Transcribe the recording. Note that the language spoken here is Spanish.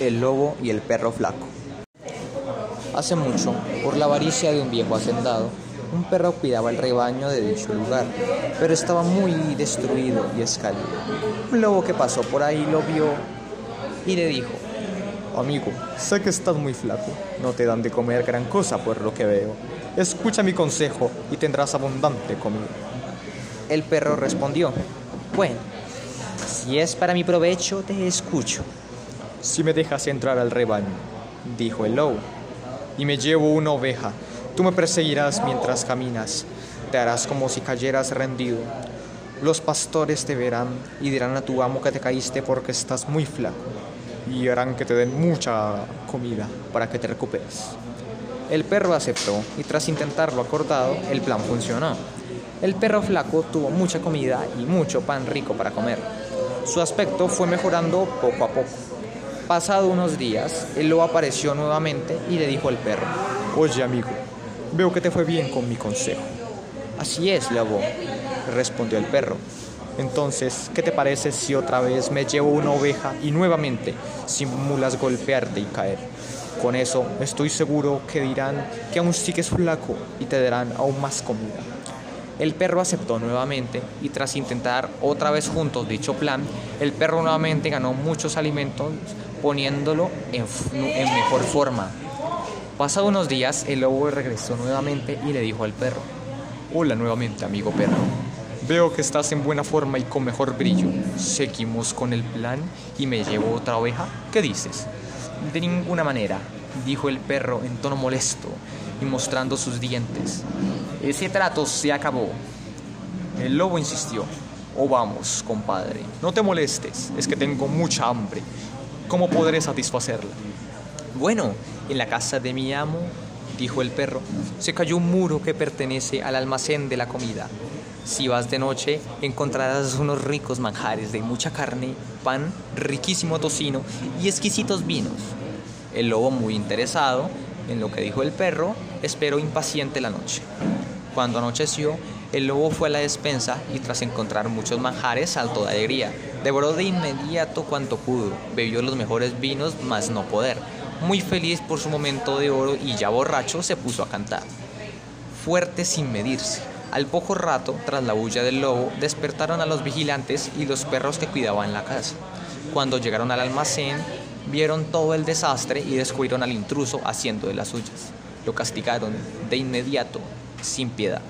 El lobo y el perro flaco. Hace mucho, por la avaricia de un viejo hacendado, un perro cuidaba el rebaño de dicho lugar, pero estaba muy destruido y escálido. Un lobo que pasó por ahí lo vio y le dijo, Amigo, sé que estás muy flaco, no te dan de comer gran cosa por lo que veo. Escucha mi consejo y tendrás abundante comida. El perro respondió, bueno, si es para mi provecho, te escucho. Si me dejas entrar al rebaño, dijo el lobo, y me llevo una oveja, tú me perseguirás mientras caminas, te harás como si cayeras rendido. Los pastores te verán y dirán a tu amo que te caíste porque estás muy flaco, y harán que te den mucha comida para que te recuperes. El perro aceptó y tras intentarlo acordado, el plan funcionó. El perro flaco tuvo mucha comida y mucho pan rico para comer. Su aspecto fue mejorando poco a poco. Pasado unos días, el lobo apareció nuevamente y le dijo al perro, Oye amigo, veo que te fue bien con mi consejo. Así es, lobo, respondió el perro. Entonces, ¿qué te parece si otra vez me llevo una oveja y nuevamente simulas golpearte y caer? Con eso estoy seguro que dirán que aún sigues flaco y te darán aún más comida. El perro aceptó nuevamente y tras intentar otra vez juntos dicho plan, el perro nuevamente ganó muchos alimentos poniéndolo en, mejor forma. Pasados unos días, el lobo regresó nuevamente y le dijo al perro, Hola nuevamente, amigo perro. Veo que estás en buena forma y con mejor brillo. ¿Seguimos con el plan y me llevo otra oveja? ¿Qué dices? De ninguna manera, dijo el perro en tono molesto y mostrando sus dientes. Ese trato se acabó. El lobo insistió. Oh, vamos, compadre, no te molestes, es que tengo mucha hambre. ¿Cómo podré satisfacerla? Bueno, en la casa de mi amo, dijo el perro, se cayó un muro que pertenece al almacén de la comida. Si vas de noche, encontrarás unos ricos manjares de mucha carne, pan, riquísimo tocino y exquisitos vinos. El lobo, muy interesado en lo que dijo el perro, esperó impaciente la noche. Cuando anocheció, el lobo fue a la despensa y tras encontrar muchos manjares saltó de alegría. Devoró de inmediato cuanto pudo, bebió los mejores vinos, mas no poder. Muy feliz por su momento de oro y ya borracho se puso a cantar. Fuerte sin medirse. Al poco rato, tras la bulla del lobo, despertaron a los vigilantes y los perros que cuidaban la casa. Cuando llegaron al almacén, vieron todo el desastre y descubrieron al intruso haciendo de las suyas. Lo castigaron de inmediato, sin piedad.